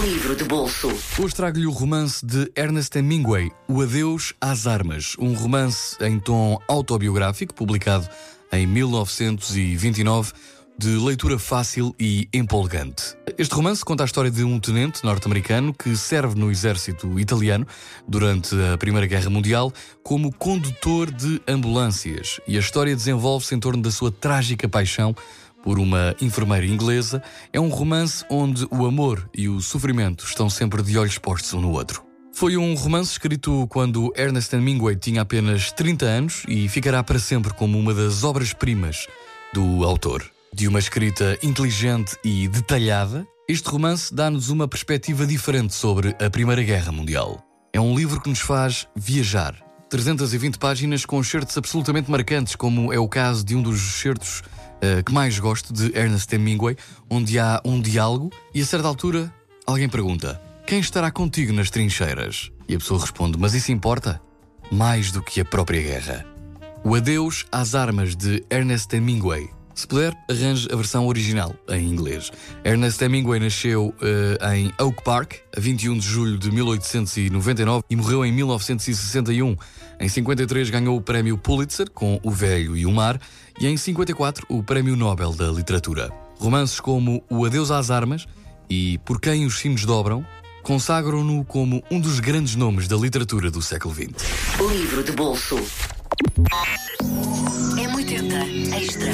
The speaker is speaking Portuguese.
Livro de bolso. Hoje trago-lhe o romance de Ernest Hemingway, O Adeus às Armas, um romance em tom autobiográfico, publicado em 1929, de leitura fácil e empolgante. Este romance conta a história de um tenente norte-americano que serve no exército italiano durante a Primeira Guerra Mundial como condutor de ambulâncias, e a história desenvolve-se em torno da sua trágica paixão por uma enfermeira inglesa, é um romance onde o amor e o sofrimento estão sempre de olhos postos um no outro. Foi um romance escrito quando Ernest Hemingway tinha apenas 30 anos e ficará para sempre como uma das obras-primas do autor. De uma escrita inteligente e detalhada, este romance dá-nos uma perspectiva diferente sobre a Primeira Guerra Mundial. É um livro que nos faz viajar. 320 páginas com certos absolutamente marcantes, como é o caso de um dos certos uh, que mais gosto de Ernest Hemingway, onde há um diálogo e a certa altura alguém pergunta: Quem estará contigo nas trincheiras? E a pessoa responde: Mas isso importa? Mais do que a própria guerra. O Adeus às Armas de Ernest Hemingway. Se puder, arranje a versão original em inglês. Ernest Hemingway nasceu uh, em Oak Park a 21 de julho de 1899 e morreu em 1961. Em 53 ganhou o prémio Pulitzer com O Velho e o Mar e em 54 o Prémio Nobel da Literatura. Romances como O Adeus às Armas e Por Quem os Sinos Dobram consagram-no como um dos grandes nomes da literatura do século XX. Livro de bolso. M80 Extra.